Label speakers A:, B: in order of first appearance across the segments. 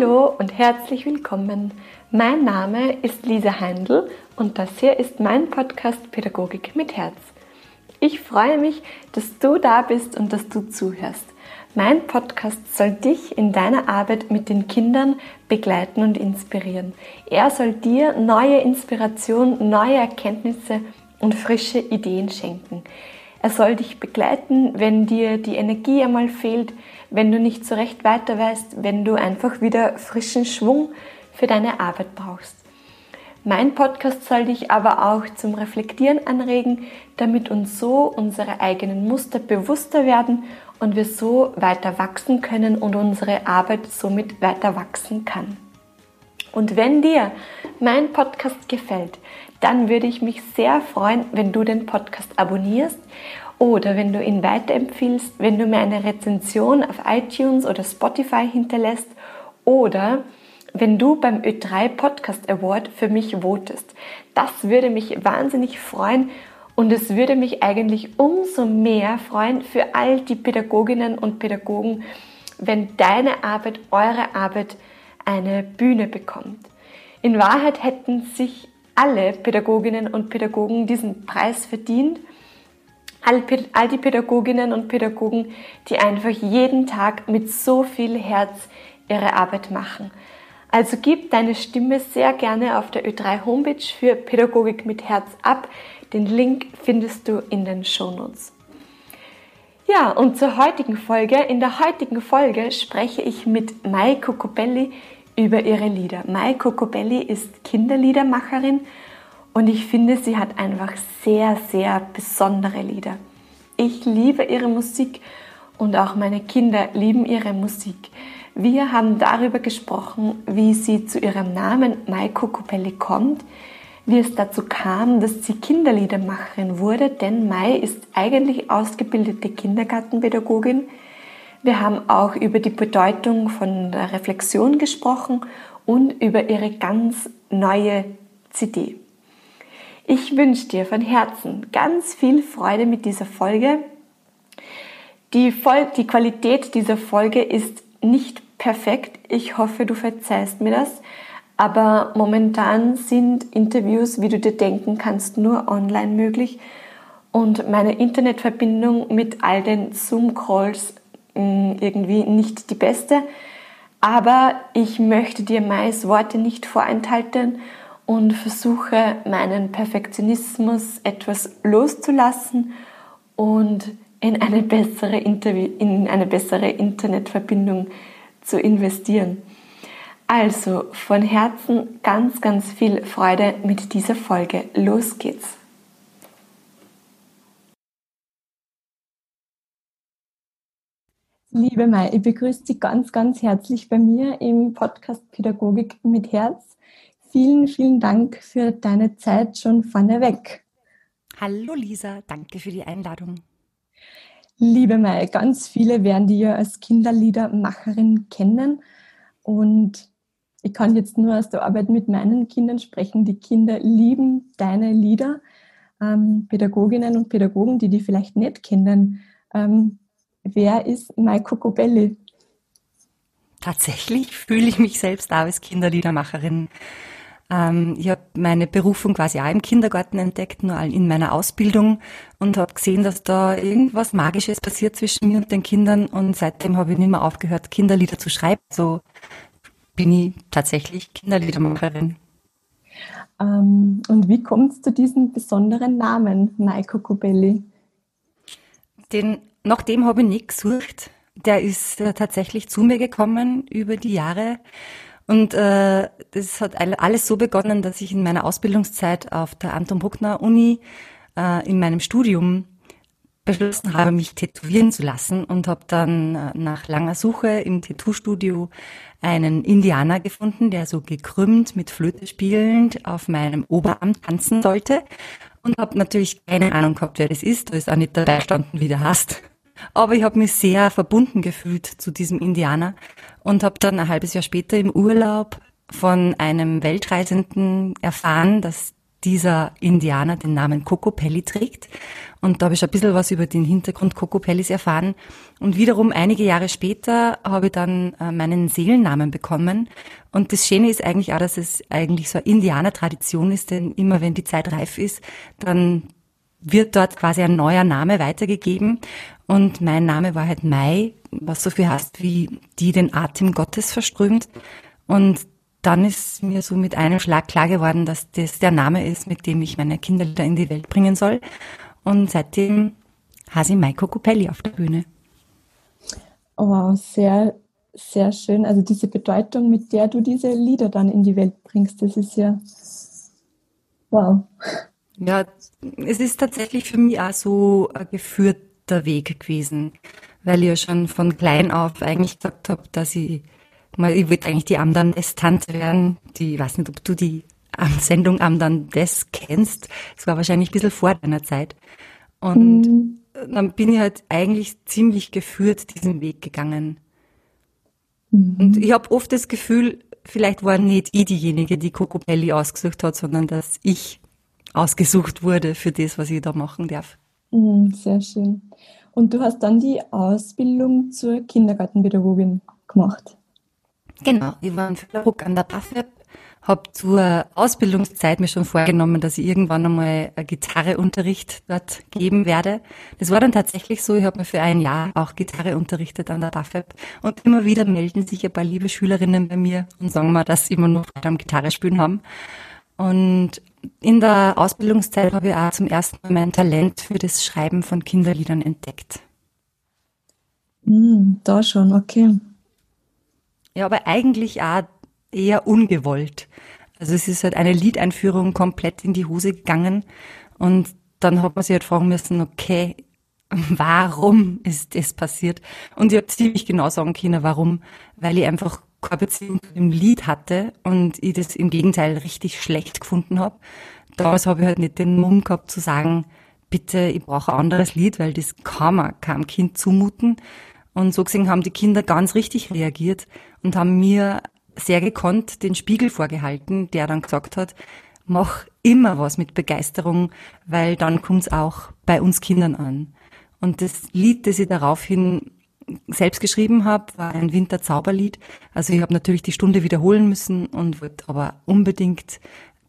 A: Hallo und herzlich willkommen. Mein Name ist Lisa Heindl und das hier ist mein Podcast Pädagogik mit Herz. Ich freue mich, dass du da bist und dass du zuhörst. Mein Podcast soll dich in deiner Arbeit mit den Kindern begleiten und inspirieren. Er soll dir neue Inspiration, neue Erkenntnisse und frische Ideen schenken. Er soll dich begleiten, wenn dir die Energie einmal fehlt, wenn du nicht so recht weiter weißt, wenn du einfach wieder frischen Schwung für deine Arbeit brauchst. Mein Podcast soll dich aber auch zum Reflektieren anregen, damit uns so unsere eigenen Muster bewusster werden und wir so weiter wachsen können und unsere Arbeit somit weiter wachsen kann. Und wenn dir mein Podcast gefällt, dann würde ich mich sehr freuen, wenn du den Podcast abonnierst oder wenn du ihn weiterempfiehlst, wenn du mir eine Rezension auf iTunes oder Spotify hinterlässt oder wenn du beim Ö3 Podcast Award für mich votest. Das würde mich wahnsinnig freuen und es würde mich eigentlich umso mehr freuen für all die Pädagoginnen und Pädagogen, wenn deine Arbeit, eure Arbeit eine Bühne bekommt. In Wahrheit hätten sich alle Pädagoginnen und Pädagogen diesen Preis verdient all, all die Pädagoginnen und Pädagogen, die einfach jeden Tag mit so viel Herz ihre Arbeit machen. Also gib deine Stimme sehr gerne auf der Ö3 Homepage für Pädagogik mit Herz ab. Den Link findest du in den Shownotes. Ja, und zur heutigen Folge. In der heutigen Folge spreche ich mit Mai Cocobelli über ihre Lieder. Mai Cocobelli ist Kinderliedermacherin und ich finde, sie hat einfach sehr, sehr besondere Lieder. Ich liebe ihre Musik und auch meine Kinder lieben ihre Musik. Wir haben darüber gesprochen, wie sie zu ihrem Namen Maiko Kupelli kommt, wie es dazu kam, dass sie Kinderliedermacherin wurde, denn Mai ist eigentlich ausgebildete Kindergartenpädagogin. Wir haben auch über die Bedeutung von der Reflexion gesprochen und über ihre ganz neue CD. Ich wünsche dir von Herzen ganz viel Freude mit dieser Folge. Die, Vol die Qualität dieser Folge ist nicht perfekt. Ich hoffe, du verzeihst mir das. Aber momentan sind Interviews, wie du dir denken kannst, nur online möglich. Und meine Internetverbindung mit all den Zoom-Calls mm, irgendwie nicht die beste. Aber ich möchte dir meist Worte nicht vorenthalten und versuche meinen Perfektionismus etwas loszulassen und in eine bessere, Interview in eine bessere Internetverbindung zu investieren. Also von Herzen ganz, ganz viel Freude mit dieser Folge. Los geht's! Liebe Mai, ich begrüße dich ganz, ganz herzlich bei mir im Podcast Pädagogik mit Herz. Vielen, vielen Dank für deine Zeit schon vorneweg.
B: Hallo Lisa, danke für die Einladung.
A: Liebe Mai, ganz viele werden dich ja als Kinderliedermacherin kennen und ich kann jetzt nur aus der Arbeit mit meinen Kindern sprechen. Die Kinder lieben deine Lieder. Ähm, Pädagoginnen und Pädagogen, die die vielleicht nicht kennen. Ähm, wer ist Maiko Cobelli?
B: Tatsächlich fühle ich mich selbst auch als Kinderliedermacherin. Ähm, ich habe meine Berufung quasi auch im Kindergarten entdeckt, nur in meiner Ausbildung und habe gesehen, dass da irgendwas Magisches passiert zwischen mir und den Kindern und seitdem habe ich nicht mehr aufgehört, Kinderlieder zu schreiben. So bin ich tatsächlich Kinderliedermacherin.
A: Ähm, und wie kommt es zu diesem besonderen Namen, Maiko Cobelli?
B: Den, nach dem habe ich nicht gesucht. Der ist äh, tatsächlich zu mir gekommen über die Jahre. Und äh, das hat alles so begonnen, dass ich in meiner Ausbildungszeit auf der Anton Bruckner Uni äh, in meinem Studium beschlossen habe, mich tätowieren zu lassen und habe dann äh, nach langer Suche im Tattoo-Studio einen Indianer gefunden, der so gekrümmt mit Flöte spielend auf meinem Oberarm tanzen sollte und habe natürlich keine Ahnung gehabt, wer das ist. Da ist auch nicht dabei standen, wie der hast. Aber ich habe mich sehr verbunden gefühlt zu diesem Indianer und habe dann ein halbes Jahr später im Urlaub von einem Weltreisenden erfahren, dass dieser Indianer den Namen Coco Pelli trägt. Und da habe ich ein bisschen was über den Hintergrund Coco Pellis erfahren. Und wiederum einige Jahre später habe ich dann äh, meinen Seelennamen bekommen. Und das Schöne ist eigentlich auch, dass es eigentlich so eine Indianer-Tradition ist, denn immer wenn die Zeit reif ist, dann wird dort quasi ein neuer Name weitergegeben. Und mein Name war halt Mai, was so viel heißt wie die den Atem Gottes verströmt. Und dann ist mir so mit einem Schlag klar geworden, dass das der Name ist, mit dem ich meine Kinder wieder in die Welt bringen soll. Und seitdem hase ich Maiko Copelli auf der Bühne.
A: Wow, sehr, sehr schön. Also diese Bedeutung, mit der du diese Lieder dann in die Welt bringst, das ist ja wow.
B: Ja, es ist tatsächlich für mich auch so ein geführter Weg gewesen, weil ich ja schon von klein auf eigentlich gesagt habe, dass ich ich würde eigentlich die Amdan-Des-Tante werden. Die, ich weiß nicht, ob du die Sendung Amdan-Des kennst. Das war wahrscheinlich ein bisschen vor deiner Zeit. Und mhm. dann bin ich halt eigentlich ziemlich geführt diesen Weg gegangen. Mhm. Und ich habe oft das Gefühl, vielleicht war nicht ich diejenige, die Coco Belli ausgesucht hat, sondern dass ich ausgesucht wurde für das, was ich da machen darf.
A: Mhm, sehr schön. Und du hast dann die Ausbildung zur Kindergartenpädagogin gemacht.
B: Genau, ich war in Füllerruck an der BAföG, habe zur Ausbildungszeit mir schon vorgenommen, dass ich irgendwann einmal Gitarreunterricht dort geben werde. Das war dann tatsächlich so, ich habe mir für ein Jahr auch Gitarre unterrichtet an der BAföG und immer wieder melden sich ein paar liebe Schülerinnen bei mir und sagen mir, dass sie immer noch Freude am Gitarre spielen haben. Und in der Ausbildungszeit habe ich auch zum ersten Mal mein Talent für das Schreiben von Kinderliedern entdeckt.
A: Mm, da schon, okay.
B: Ja, aber eigentlich auch eher ungewollt. Also es ist halt eine Liedeinführung komplett in die Hose gegangen und dann hat man sich halt fragen müssen, okay, warum ist das passiert? Und ich habe ziemlich genau sagen können, warum. Weil ich einfach Beziehung zu dem Lied hatte und ich das im Gegenteil richtig schlecht gefunden habe. Damals habe ich halt nicht den Mumm gehabt zu sagen, bitte, ich brauche ein anderes Lied, weil das kann man keinem Kind zumuten. Und so gesehen haben die Kinder ganz richtig reagiert und haben mir sehr gekonnt den Spiegel vorgehalten, der dann gesagt hat, mach immer was mit Begeisterung, weil dann kommt's auch bei uns Kindern an. Und das Lied, das ich daraufhin selbst geschrieben habe, war ein Winterzauberlied. Also ich habe natürlich die Stunde wiederholen müssen und wollte aber unbedingt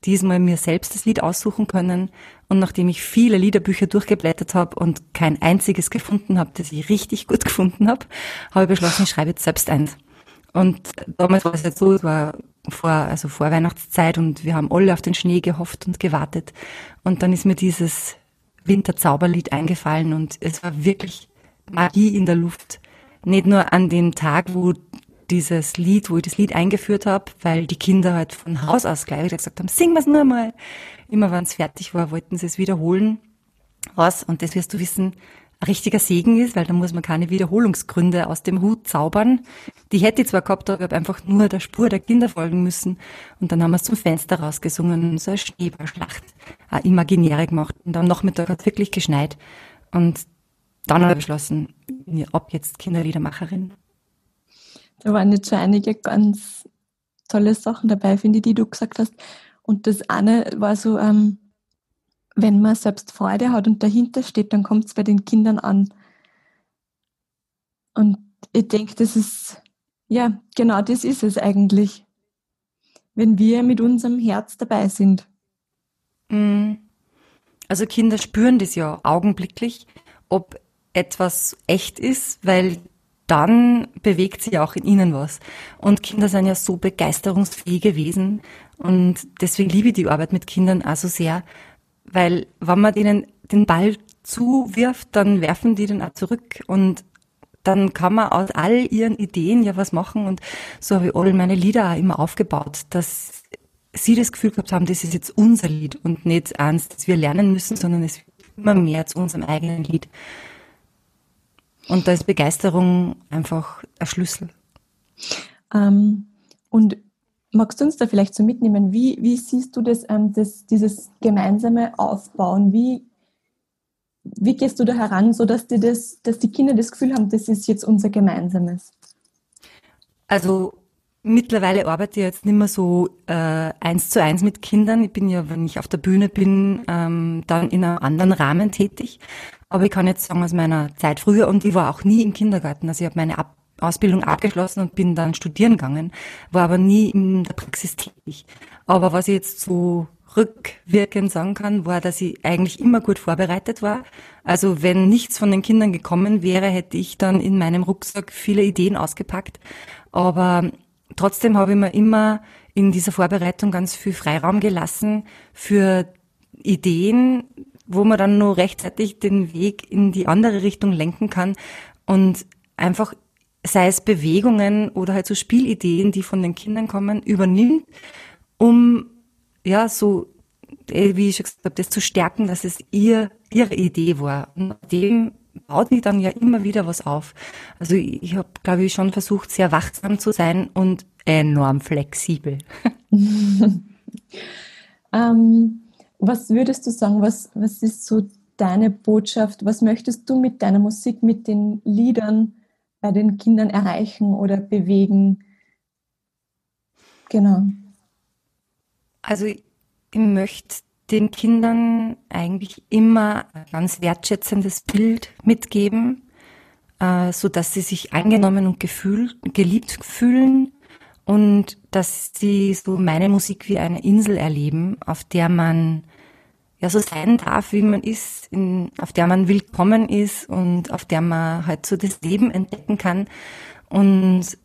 B: diesmal mir selbst das Lied aussuchen können. Und nachdem ich viele Liederbücher durchgeblättert habe und kein einziges gefunden habe, das ich richtig gut gefunden habe, habe ich beschlossen, ich schreibe jetzt selbst eins. Und damals war es jetzt so, es war vor, also vor Weihnachtszeit und wir haben alle auf den Schnee gehofft und gewartet. Und dann ist mir dieses Winterzauberlied eingefallen und es war wirklich Magie in der Luft. Nicht nur an dem Tag, wo dieses Lied, wo ich das Lied eingeführt habe, weil die Kinder halt von Haus aus gleich wieder gesagt haben, sing wir's nur mal. Immer wenn es fertig war, wollten sie es wiederholen. Was, und das wirst du wissen, ein richtiger Segen ist, weil da muss man keine Wiederholungsgründe aus dem Hut zaubern. Die hätte ich zwar gehabt, aber ich habe einfach nur der Spur der Kinder folgen müssen. Und dann haben wir es zum Fenster rausgesungen, so eine Schneeballschlacht, eine imaginäre gemacht. Und am Nachmittag hat es wirklich geschneit. Und dann habe ich beschlossen, ab jetzt Kinderliedermacherin.
A: Da waren jetzt schon einige ganz tolle Sachen dabei, finde ich, die du gesagt hast. Und das eine war so, ähm, wenn man selbst Freude hat und dahinter steht, dann kommt es bei den Kindern an. Und ich denke, das ist, ja, genau das ist es eigentlich, wenn wir mit unserem Herz dabei sind.
B: Mhm. Also Kinder spüren das ja augenblicklich, ob etwas echt ist, weil dann bewegt sich auch in ihnen was. Und Kinder sind ja so begeisterungsfähige Wesen und deswegen liebe ich die Arbeit mit Kindern auch so sehr, weil wenn man denen den Ball zuwirft, dann werfen die den auch zurück und dann kann man aus all ihren Ideen ja was machen und so habe ich all meine Lieder auch immer aufgebaut, dass sie das Gefühl gehabt haben, das ist jetzt unser Lied und nicht eins, das wir lernen müssen, sondern es wird immer mehr zu unserem eigenen Lied. Und da ist Begeisterung einfach ein Schlüssel.
A: Ähm, und magst du uns da vielleicht so mitnehmen? Wie, wie siehst du das, ähm, das, dieses gemeinsame Aufbauen? Wie, wie gehst du da heran, sodass die, das, dass die Kinder das Gefühl haben, das ist jetzt unser Gemeinsames?
B: Also mittlerweile arbeite ich jetzt nicht mehr so äh, eins zu eins mit Kindern. Ich bin ja, wenn ich auf der Bühne bin, ähm, dann in einem anderen Rahmen tätig. Aber ich kann jetzt sagen, aus meiner Zeit früher, und ich war auch nie im Kindergarten. Also ich habe meine Ab Ausbildung abgeschlossen und bin dann studieren gegangen, war aber nie in der Praxis tätig. Aber was ich jetzt so rückwirkend sagen kann, war, dass ich eigentlich immer gut vorbereitet war. Also wenn nichts von den Kindern gekommen wäre, hätte ich dann in meinem Rucksack viele Ideen ausgepackt. Aber trotzdem habe ich mir immer in dieser Vorbereitung ganz viel Freiraum gelassen für Ideen, wo man dann nur rechtzeitig den Weg in die andere Richtung lenken kann und einfach sei es Bewegungen oder halt so Spielideen, die von den Kindern kommen, übernimmt, um ja so, äh, wie ich schon gesagt habe, das zu stärken, dass es ihr ihre Idee war. Und dem baut sich dann ja immer wieder was auf. Also ich, ich habe, glaube ich, schon versucht, sehr wachsam zu sein und enorm flexibel.
A: ähm, was würdest du sagen, was, was ist so deine Botschaft? Was möchtest du mit deiner Musik, mit den Liedern bei den Kindern erreichen oder bewegen? Genau.
B: Also ich, möchte den Kindern eigentlich immer ein ganz wertschätzendes Bild mitgeben, äh, so dass sie sich angenommen und gefühlt, geliebt fühlen und dass sie so meine Musik wie eine Insel erleben, auf der man ja so sein darf, wie man ist, in, auf der man willkommen ist und auf der man halt so das Leben entdecken kann und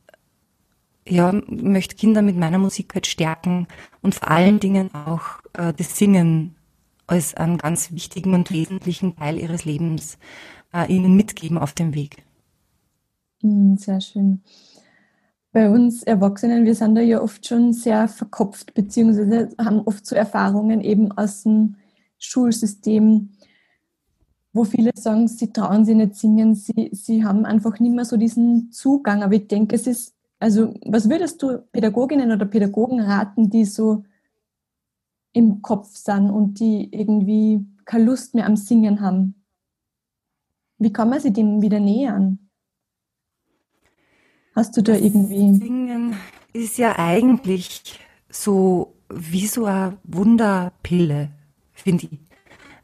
B: ja, möchte Kinder mit meiner Musik halt stärken und vor allen Dingen auch äh, das Singen als einen ganz wichtigen und wesentlichen Teil ihres Lebens äh, ihnen mitgeben auf dem Weg.
A: Hm, sehr schön. Bei uns Erwachsenen, wir sind da ja oft schon sehr verkopft, beziehungsweise haben oft so Erfahrungen eben aus dem Schulsystem, wo viele sagen, sie trauen sich nicht singen, sie, sie haben einfach nicht mehr so diesen Zugang. Aber ich denke, es ist also was würdest du Pädagoginnen oder Pädagogen raten, die so im Kopf sind und die irgendwie keine Lust mehr am Singen haben? Wie kann man sich dem wieder nähern? Hast du da irgendwie...
B: Singen ist ja eigentlich so wie so eine Wunderpille, finde ich.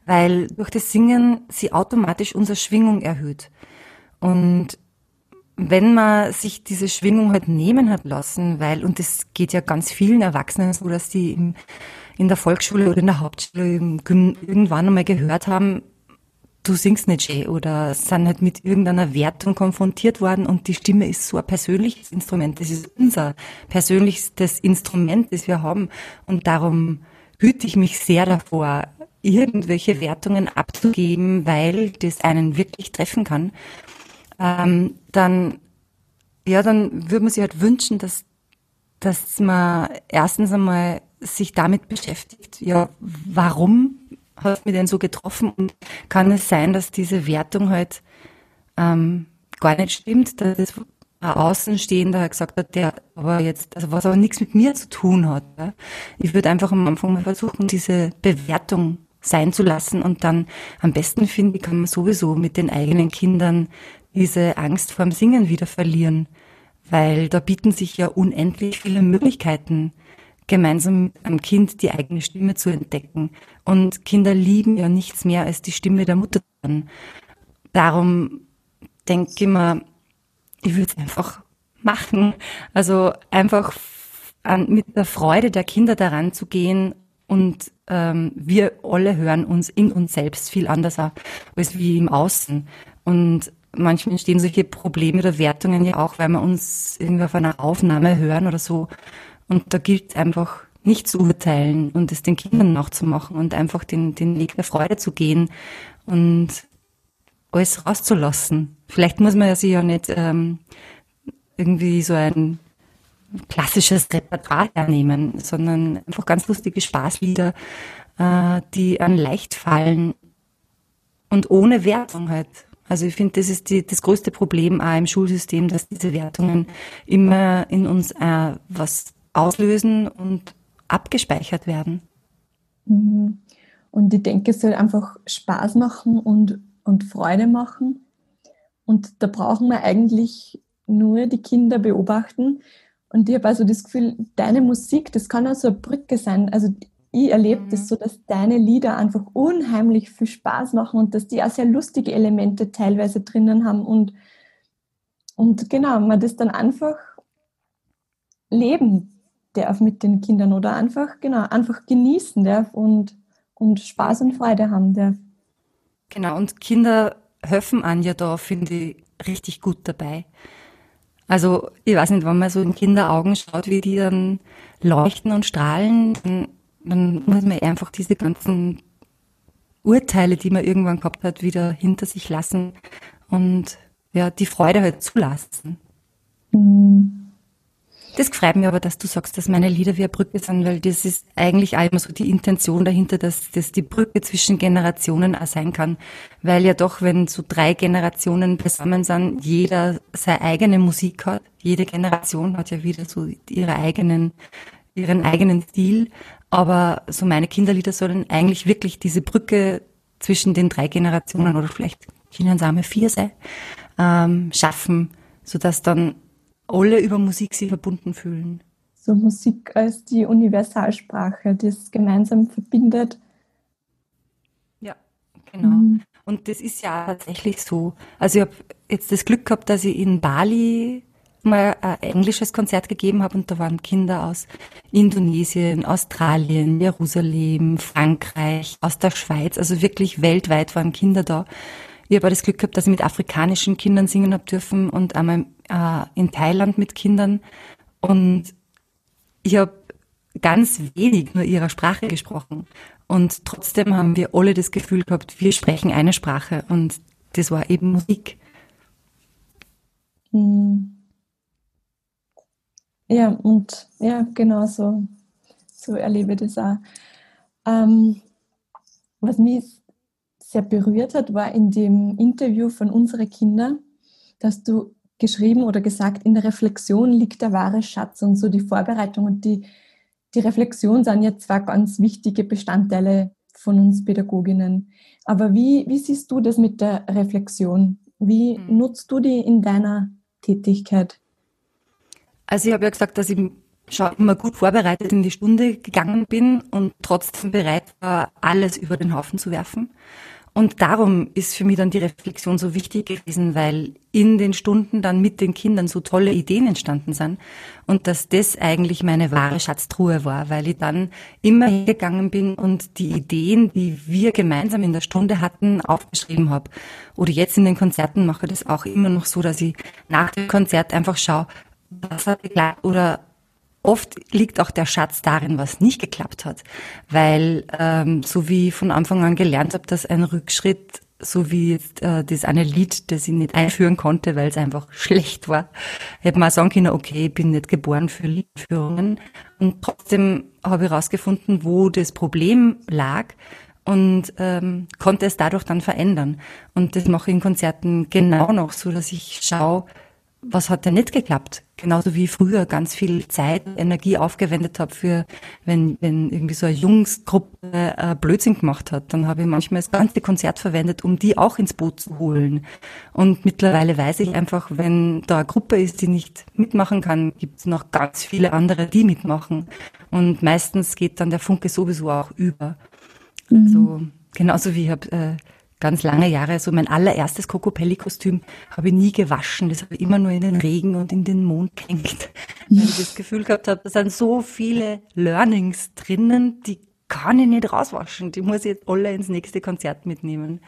B: Weil durch das Singen sie automatisch unsere Schwingung erhöht. Und wenn man sich diese Schwingung halt nehmen hat lassen, weil, und das geht ja ganz vielen Erwachsenen so, dass die im, in der Volksschule oder in der Hauptschule irgendwann einmal gehört haben, du singst nicht schön oder sind halt mit irgendeiner Wertung konfrontiert worden und die Stimme ist so ein persönliches Instrument. Das ist unser persönlichstes Instrument, das wir haben und darum hüte ich mich sehr davor, irgendwelche Wertungen abzugeben, weil das einen wirklich treffen kann. Ähm, dann, ja, dann würde man sich halt wünschen, dass, dass man erstens einmal sich damit beschäftigt, ja, warum hat es mich denn so getroffen? Und kann es sein, dass diese Wertung halt ähm, gar nicht stimmt, dass das Außenstehender gesagt hat, der aber jetzt, also was aber nichts mit mir zu tun hat. Ja. Ich würde einfach am Anfang mal versuchen, diese Bewertung sein zu lassen und dann am besten finde ich, kann man sowieso mit den eigenen Kindern diese Angst vorm Singen wieder verlieren, weil da bieten sich ja unendlich viele Möglichkeiten, gemeinsam mit einem Kind die eigene Stimme zu entdecken. Und Kinder lieben ja nichts mehr als die Stimme der Mutter. Darum denke ich mir, ich würde es einfach machen. Also einfach an, mit der Freude der Kinder daran zu gehen und ähm, wir alle hören uns in uns selbst viel anders als wie im Außen. Und manchmal entstehen solche Probleme oder Wertungen ja auch, weil wir uns irgendwie auf einer Aufnahme hören oder so. Und da gilt es einfach nicht zu urteilen und es den Kindern nachzumachen und einfach den, den Weg der Freude zu gehen und alles rauszulassen. Vielleicht muss man ja sich ja nicht ähm, irgendwie so ein klassisches Repertoire hernehmen, sondern einfach ganz lustige Spaßlieder, äh, die an leicht fallen und ohne Wertung halt. Also ich finde, das ist die, das größte Problem auch im Schulsystem, dass diese Wertungen immer in uns äh, was auslösen und abgespeichert werden.
A: Mhm. Und ich denke, es soll einfach Spaß machen und, und Freude machen. Und da brauchen wir eigentlich nur die Kinder beobachten. Und ich habe also das Gefühl, deine Musik, das kann auch so eine Brücke sein. Also ich erlebe mhm. das so, dass deine Lieder einfach unheimlich viel Spaß machen und dass die auch sehr lustige Elemente teilweise drinnen haben und, und genau, man das dann einfach leben darf mit den Kindern oder einfach, genau, einfach genießen darf und, und Spaß und Freude haben darf.
B: Genau, und Kinder helfen an ja da, finde ich, richtig gut dabei. Also, ich weiß nicht, wenn man so in Kinderaugen schaut, wie die dann leuchten und strahlen, dann, dann muss man einfach diese ganzen Urteile, die man irgendwann gehabt hat, wieder hinter sich lassen und ja, die Freude halt zulassen. Mhm. Das freut mich aber, dass du sagst, dass meine Lieder wie eine Brücke sind, weil das ist eigentlich auch immer so die Intention dahinter, dass das die Brücke zwischen Generationen auch sein kann. Weil ja doch, wenn so drei Generationen zusammen sind, jeder seine eigene Musik hat. Jede Generation hat ja wieder so ihre eigenen, ihren eigenen Stil. Aber so meine Kinderlieder sollen eigentlich wirklich diese Brücke zwischen den drei Generationen oder vielleicht es vier sein, ähm, schaffen, sodass dann alle über Musik sich verbunden fühlen.
A: So Musik als die Universalsprache, die es gemeinsam verbindet.
B: Ja, genau. Mhm. Und das ist ja tatsächlich so. Also ich habe jetzt das Glück gehabt, dass ich in Bali mal ein englisches Konzert gegeben habe und da waren Kinder aus Indonesien, Australien, Jerusalem, Frankreich, aus der Schweiz, also wirklich weltweit waren Kinder da. Ich habe das Glück gehabt, dass ich mit afrikanischen Kindern singen habe dürfen und einmal äh, in Thailand mit Kindern. Und ich habe ganz wenig nur ihrer Sprache gesprochen. Und trotzdem haben wir alle das Gefühl gehabt, wir sprechen eine Sprache. Und das war eben Musik.
A: Hm. Ja, und ja, genau so, so erlebe ich das auch. Ähm, was mich sehr berührt hat, war in dem Interview von unseren Kindern, dass du geschrieben oder gesagt, in der Reflexion liegt der wahre Schatz und so die Vorbereitung und die, die Reflexion sind ja zwar ganz wichtige Bestandteile von uns Pädagoginnen. Aber wie, wie siehst du das mit der Reflexion? Wie mhm. nutzt du die in deiner Tätigkeit?
B: Also ich habe ja gesagt, dass ich schon immer gut vorbereitet in die Stunde gegangen bin und trotzdem bereit war, alles über den Haufen zu werfen. Und darum ist für mich dann die Reflexion so wichtig gewesen, weil in den Stunden dann mit den Kindern so tolle Ideen entstanden sind und dass das eigentlich meine wahre Schatztruhe war, weil ich dann immer hingegangen bin und die Ideen, die wir gemeinsam in der Stunde hatten, aufgeschrieben habe. Oder jetzt in den Konzerten mache ich das auch immer noch so, dass ich nach dem Konzert einfach schaue, was hat geklappt oder Oft liegt auch der Schatz darin, was nicht geklappt hat, weil ähm, so wie ich von Anfang an gelernt habe, dass ein Rückschritt, so wie äh, das eine Lied, das ich nicht einführen konnte, weil es einfach schlecht war, hätte man sagen können, okay, ich bin nicht geboren für Liedführungen. Und trotzdem habe ich herausgefunden, wo das Problem lag und ähm, konnte es dadurch dann verändern. Und das mache ich in Konzerten genau noch so, dass ich schaue, was hat denn nicht geklappt? Genauso wie ich früher ganz viel Zeit, Energie aufgewendet habe für, wenn, wenn irgendwie so eine Jungsgruppe äh, Blödsinn gemacht hat, dann habe ich manchmal das ganze Konzert verwendet, um die auch ins Boot zu holen. Und mittlerweile weiß ich einfach, wenn da eine Gruppe ist, die nicht mitmachen kann, gibt es noch ganz viele andere, die mitmachen. Und meistens geht dann der Funke sowieso auch über. Also genauso wie ich habe äh, ganz lange Jahre, so mein allererstes Cocopelli-Kostüm habe ich nie gewaschen. Das habe ich immer nur in den Regen und in den Mond gehängt. Weil ich das Gefühl gehabt habe, da sind so viele Learnings drinnen, die kann ich nicht rauswaschen. Die muss ich jetzt alle ins nächste Konzert mitnehmen.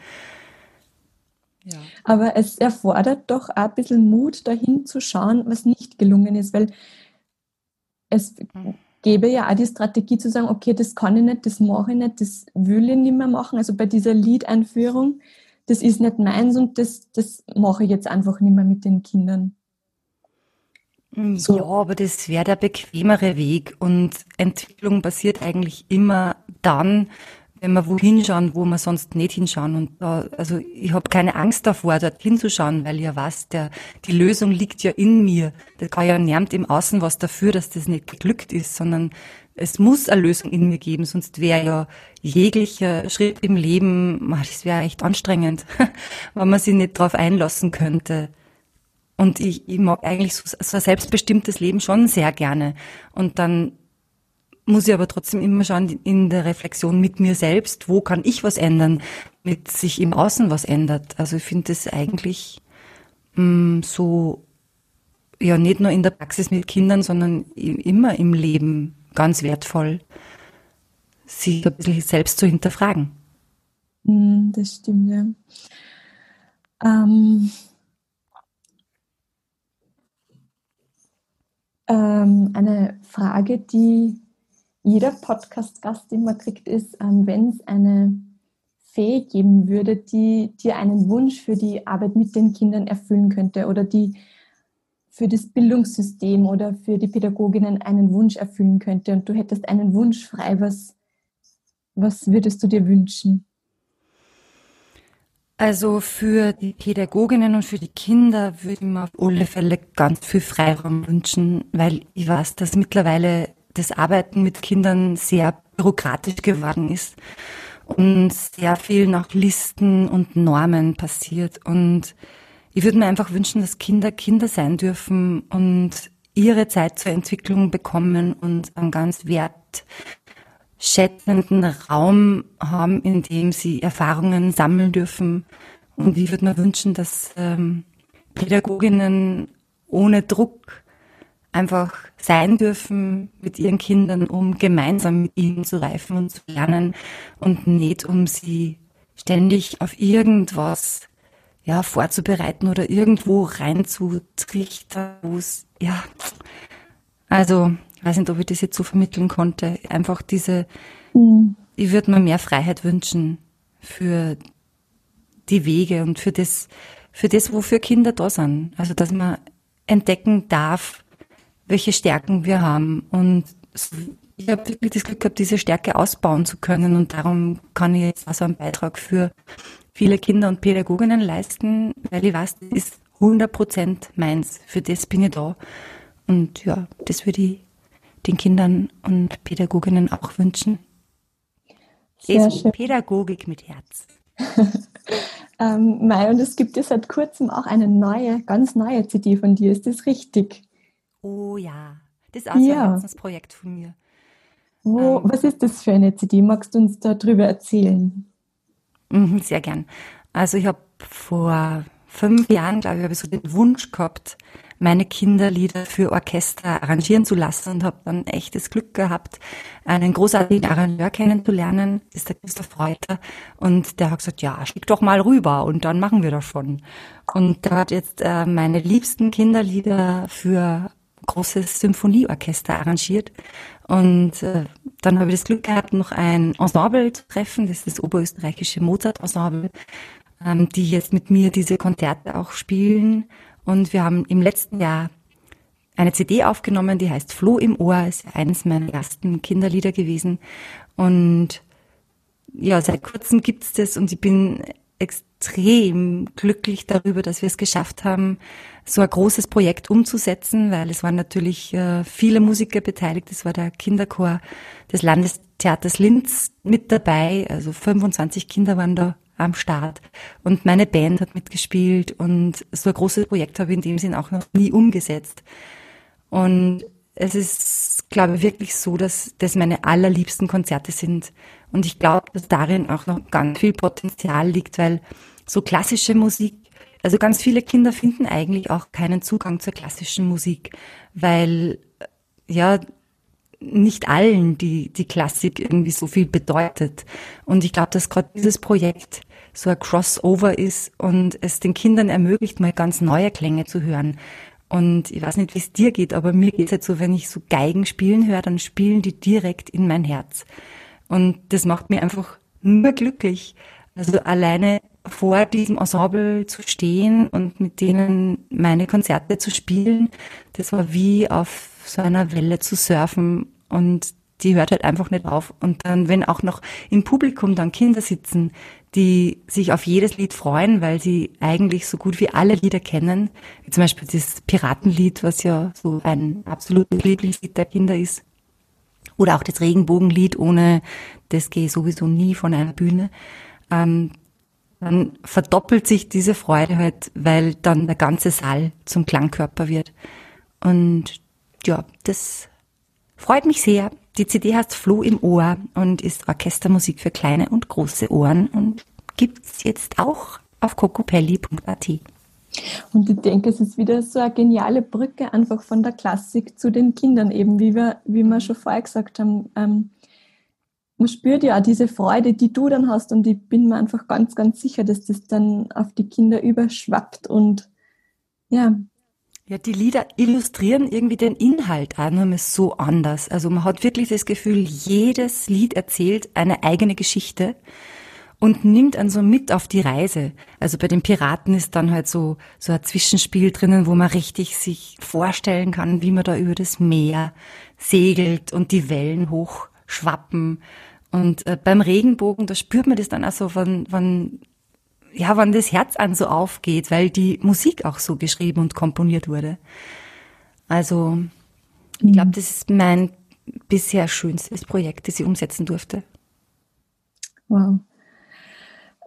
A: Ja. Aber es erfordert doch auch ein bisschen Mut, dahin zu schauen, was nicht gelungen ist, weil es hm gäbe ja auch die Strategie zu sagen, okay, das kann ich nicht, das mache ich nicht, das will ich nicht mehr machen. Also bei dieser Lied-Einführung, das ist nicht meins und das, das mache ich jetzt einfach nicht mehr mit den Kindern.
B: Mm, so. Ja, aber das wäre der bequemere Weg und Entwicklung passiert eigentlich immer dann, wenn wir wohin schauen, wo wir sonst nicht hinschauen. Und da, also ich habe keine Angst davor, dort hinzuschauen, weil ja weiß, der, die Lösung liegt ja in mir. Da kann ja niemand im Außen was dafür, dass das nicht geglückt ist, sondern es muss eine Lösung in mir geben, sonst wäre ja jeglicher Schritt im Leben, das wäre echt anstrengend, wenn man sich nicht darauf einlassen könnte. Und ich, ich mag eigentlich so, so ein selbstbestimmtes Leben schon sehr gerne. Und dann muss ich aber trotzdem immer schauen in der Reflexion mit mir selbst, wo kann ich was ändern, mit sich im Außen was ändert. Also ich finde das eigentlich mh, mm, so, ja, nicht nur in der Praxis mit Kindern, sondern immer im Leben ganz wertvoll, sich ein bisschen selbst zu hinterfragen.
A: Mm, das stimmt, ja. Ähm, ähm, eine Frage, die jeder Podcast-Gast immer kriegt, ist, ähm, wenn es eine Fee geben würde, die dir einen Wunsch für die Arbeit mit den Kindern erfüllen könnte oder die für das Bildungssystem oder für die Pädagoginnen einen Wunsch erfüllen könnte und du hättest einen Wunsch frei, was, was würdest du dir wünschen?
B: Also für die Pädagoginnen und für die Kinder würde ich mir auf alle Fälle ganz viel Freiraum wünschen, weil ich weiß, dass mittlerweile das Arbeiten mit Kindern sehr bürokratisch geworden ist und sehr viel nach Listen und Normen passiert. Und ich würde mir einfach wünschen, dass Kinder Kinder sein dürfen und ihre Zeit zur Entwicklung bekommen und einen ganz wertschätzenden Raum haben, in dem sie Erfahrungen sammeln dürfen. Und ich würde mir wünschen, dass ähm, Pädagoginnen ohne Druck einfach sein dürfen mit ihren Kindern, um gemeinsam mit ihnen zu reifen und zu lernen und nicht um sie ständig auf irgendwas ja, vorzubereiten oder irgendwo reinzutrichtern, wo es, ja, also, ich weiß nicht, ob ich das jetzt so vermitteln konnte. Einfach diese, mhm. ich würde mir mehr Freiheit wünschen für die Wege und für das, für das, wofür Kinder da sind. Also, dass man entdecken darf, welche Stärken wir haben. Und ich habe wirklich das Glück gehabt, diese Stärke ausbauen zu können. Und darum kann ich jetzt also einen Beitrag für viele Kinder und Pädagoginnen leisten, weil ich weiß, das ist 100 Prozent meins. Für das bin ich da. Und ja, das würde ich den Kindern und Pädagoginnen auch wünschen. Sehr schön. Pädagogik mit Herz.
A: ähm, Mai, und es gibt ja seit kurzem auch eine neue, ganz neue CD von dir. Ist das richtig?
B: Oh ja, das ist auch so ein Herzensprojekt von mir.
A: Wo, ähm, was ist das für eine CD? Magst du uns darüber erzählen?
B: Mhm, sehr gern. Also ich habe vor fünf Jahren, glaube ich, habe ich so den Wunsch gehabt, meine Kinderlieder für Orchester arrangieren zu lassen und habe dann echtes Glück gehabt, einen großartigen Arrangeur kennenzulernen, das ist der Christoph Reuter und der hat gesagt, ja, schick doch mal rüber und dann machen wir das schon. Und der hat jetzt äh, meine liebsten Kinderlieder für großes Symphonieorchester arrangiert. Und äh, dann habe ich das Glück gehabt, noch ein Ensemble zu treffen, das ist das oberösterreichische Mozart-Ensemble, ähm, die jetzt mit mir diese Konzerte auch spielen. Und wir haben im letzten Jahr eine CD aufgenommen, die heißt Floh im Ohr, ist eines meiner ersten Kinderlieder gewesen. Und ja, seit kurzem gibt's das und ich bin extrem glücklich darüber, dass wir es geschafft haben, so ein großes Projekt umzusetzen, weil es waren natürlich äh, viele Musiker beteiligt. Es war der Kinderchor des Landestheaters Linz mit dabei. Also 25 Kinder waren da am Start. Und meine Band hat mitgespielt und so ein großes Projekt habe ich in dem Sinn auch noch nie umgesetzt. Und es ist, glaube ich, wirklich so, dass das meine allerliebsten Konzerte sind. Und ich glaube, dass darin auch noch ganz viel Potenzial liegt, weil so klassische Musik also ganz viele Kinder finden eigentlich auch keinen Zugang zur klassischen Musik, weil ja nicht allen die, die Klassik irgendwie so viel bedeutet. Und ich glaube, dass gerade dieses Projekt so ein Crossover ist und es den Kindern ermöglicht, mal ganz neue Klänge zu hören. Und ich weiß nicht, wie es dir geht, aber mir geht es halt so, wenn ich so Geigen spielen höre, dann spielen die direkt in mein Herz. Und das macht mir einfach nur glücklich. Also alleine vor diesem Ensemble zu stehen und mit denen meine Konzerte zu spielen, das war wie auf so einer Welle zu surfen und die hört halt einfach nicht auf. Und dann, wenn auch noch im Publikum dann Kinder sitzen, die sich auf jedes Lied freuen, weil sie eigentlich so gut wie alle Lieder kennen, wie zum Beispiel das Piratenlied, was ja so ein absolutes Lieblingslied der Kinder ist, oder auch das Regenbogenlied, ohne das gehe ich sowieso nie von einer Bühne. Ähm, dann verdoppelt sich diese Freude halt, weil dann der ganze Saal zum Klangkörper wird. Und ja, das freut mich sehr. Die CD heißt Floh im Ohr und ist Orchestermusik für kleine und große Ohren und gibt's jetzt auch auf cocopelli.at.
A: Und ich denke, es ist wieder so eine geniale Brücke einfach von der Klassik zu den Kindern eben, wie wir, wie wir schon vorher gesagt haben. Ähm, man spürt ja auch diese Freude, die du dann hast und ich bin mir einfach ganz, ganz sicher, dass das dann auf die Kinder überschwappt und ja.
B: Ja, die Lieder illustrieren irgendwie den Inhalt auch nur so anders. Also man hat wirklich das Gefühl, jedes Lied erzählt eine eigene Geschichte und nimmt einen so mit auf die Reise. Also bei den Piraten ist dann halt so, so ein Zwischenspiel drinnen, wo man richtig sich vorstellen kann, wie man da über das Meer segelt und die Wellen hochschwappen. Und äh, beim Regenbogen, da spürt man das dann auch so, wenn, wenn, ja, wenn das Herz an so aufgeht, weil die Musik auch so geschrieben und komponiert wurde. Also, ich glaube, das ist mein bisher schönstes Projekt, das ich umsetzen durfte.
A: Wow.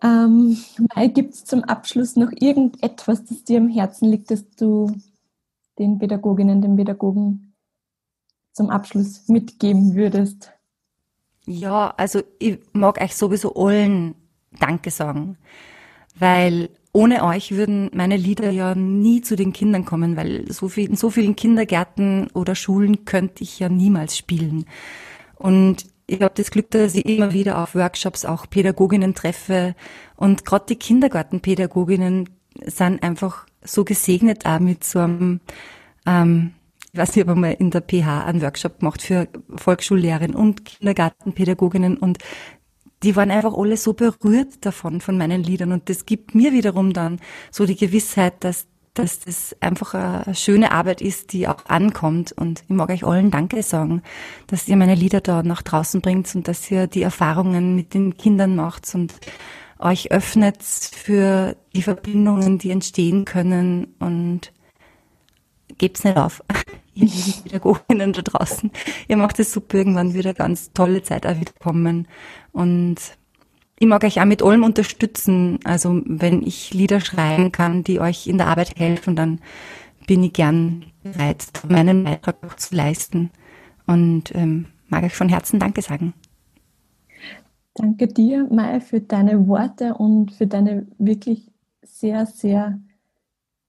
A: Ähm, Mai, gibt es zum Abschluss noch irgendetwas, das dir am Herzen liegt, das du den Pädagoginnen, den Pädagogen zum Abschluss mitgeben würdest?
B: Ja, also ich mag euch sowieso allen Danke sagen, weil ohne euch würden meine Lieder ja nie zu den Kindern kommen, weil so viel, in so vielen Kindergärten oder Schulen könnte ich ja niemals spielen. Und ich habe das Glück, dass ich immer wieder auf Workshops auch Pädagoginnen treffe. Und gerade die Kindergartenpädagoginnen sind einfach so gesegnet auch mit so einem, ähm, ich weiß nicht, ich habe mal in der PH einen Workshop gemacht für Volksschullehrerinnen und Kindergartenpädagoginnen und die waren einfach alle so berührt davon, von meinen Liedern. Und das gibt mir wiederum dann so die Gewissheit, dass dass das einfach eine schöne Arbeit ist, die auch ankommt. Und ich mag euch allen Danke sagen, dass ihr meine Lieder da nach draußen bringt und dass ihr die Erfahrungen mit den Kindern macht und euch öffnet für die Verbindungen, die entstehen können und gebt's nicht auf. Ihr Pädagoginnen da draußen. Ihr macht es super, irgendwann wieder ganz tolle Zeit auch wieder kommen. Und ich mag euch auch mit allem unterstützen. Also wenn ich Lieder schreiben kann, die euch in der Arbeit helfen, dann bin ich gern bereit, meinen Beitrag zu leisten. Und ähm, mag euch von Herzen Danke sagen.
A: Danke dir, Mai, für deine Worte und für deine wirklich sehr, sehr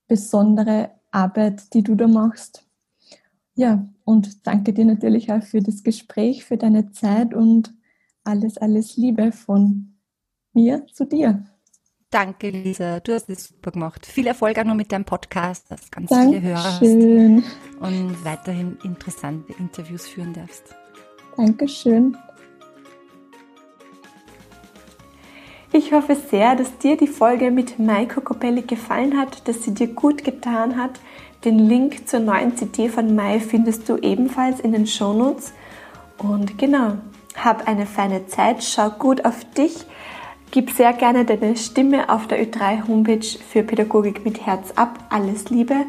A: besondere Arbeit, die du da machst. Ja, und danke dir natürlich auch für das Gespräch, für deine Zeit und alles, alles Liebe von mir zu dir.
B: Danke, Lisa. Du hast es super gemacht. Viel Erfolg auch noch mit deinem Podcast, dass ganz Dankeschön. viele Hörer hast und weiterhin interessante Interviews führen darfst.
A: Dankeschön. Ich hoffe sehr, dass dir die Folge mit Maiko Kopelli gefallen hat, dass sie dir gut getan hat. Den Link zur neuen CD von Mai findest du ebenfalls in den Shownotes. Und genau, hab eine feine Zeit, schau gut auf dich Gib sehr gerne deine Stimme auf der Ö3 Homepage für Pädagogik mit Herz ab. Alles Liebe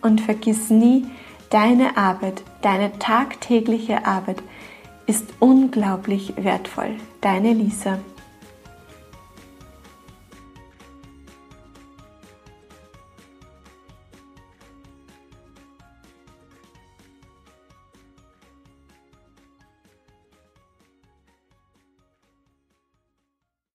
A: und vergiss nie, deine Arbeit, deine tagtägliche Arbeit ist unglaublich wertvoll. Deine Lisa.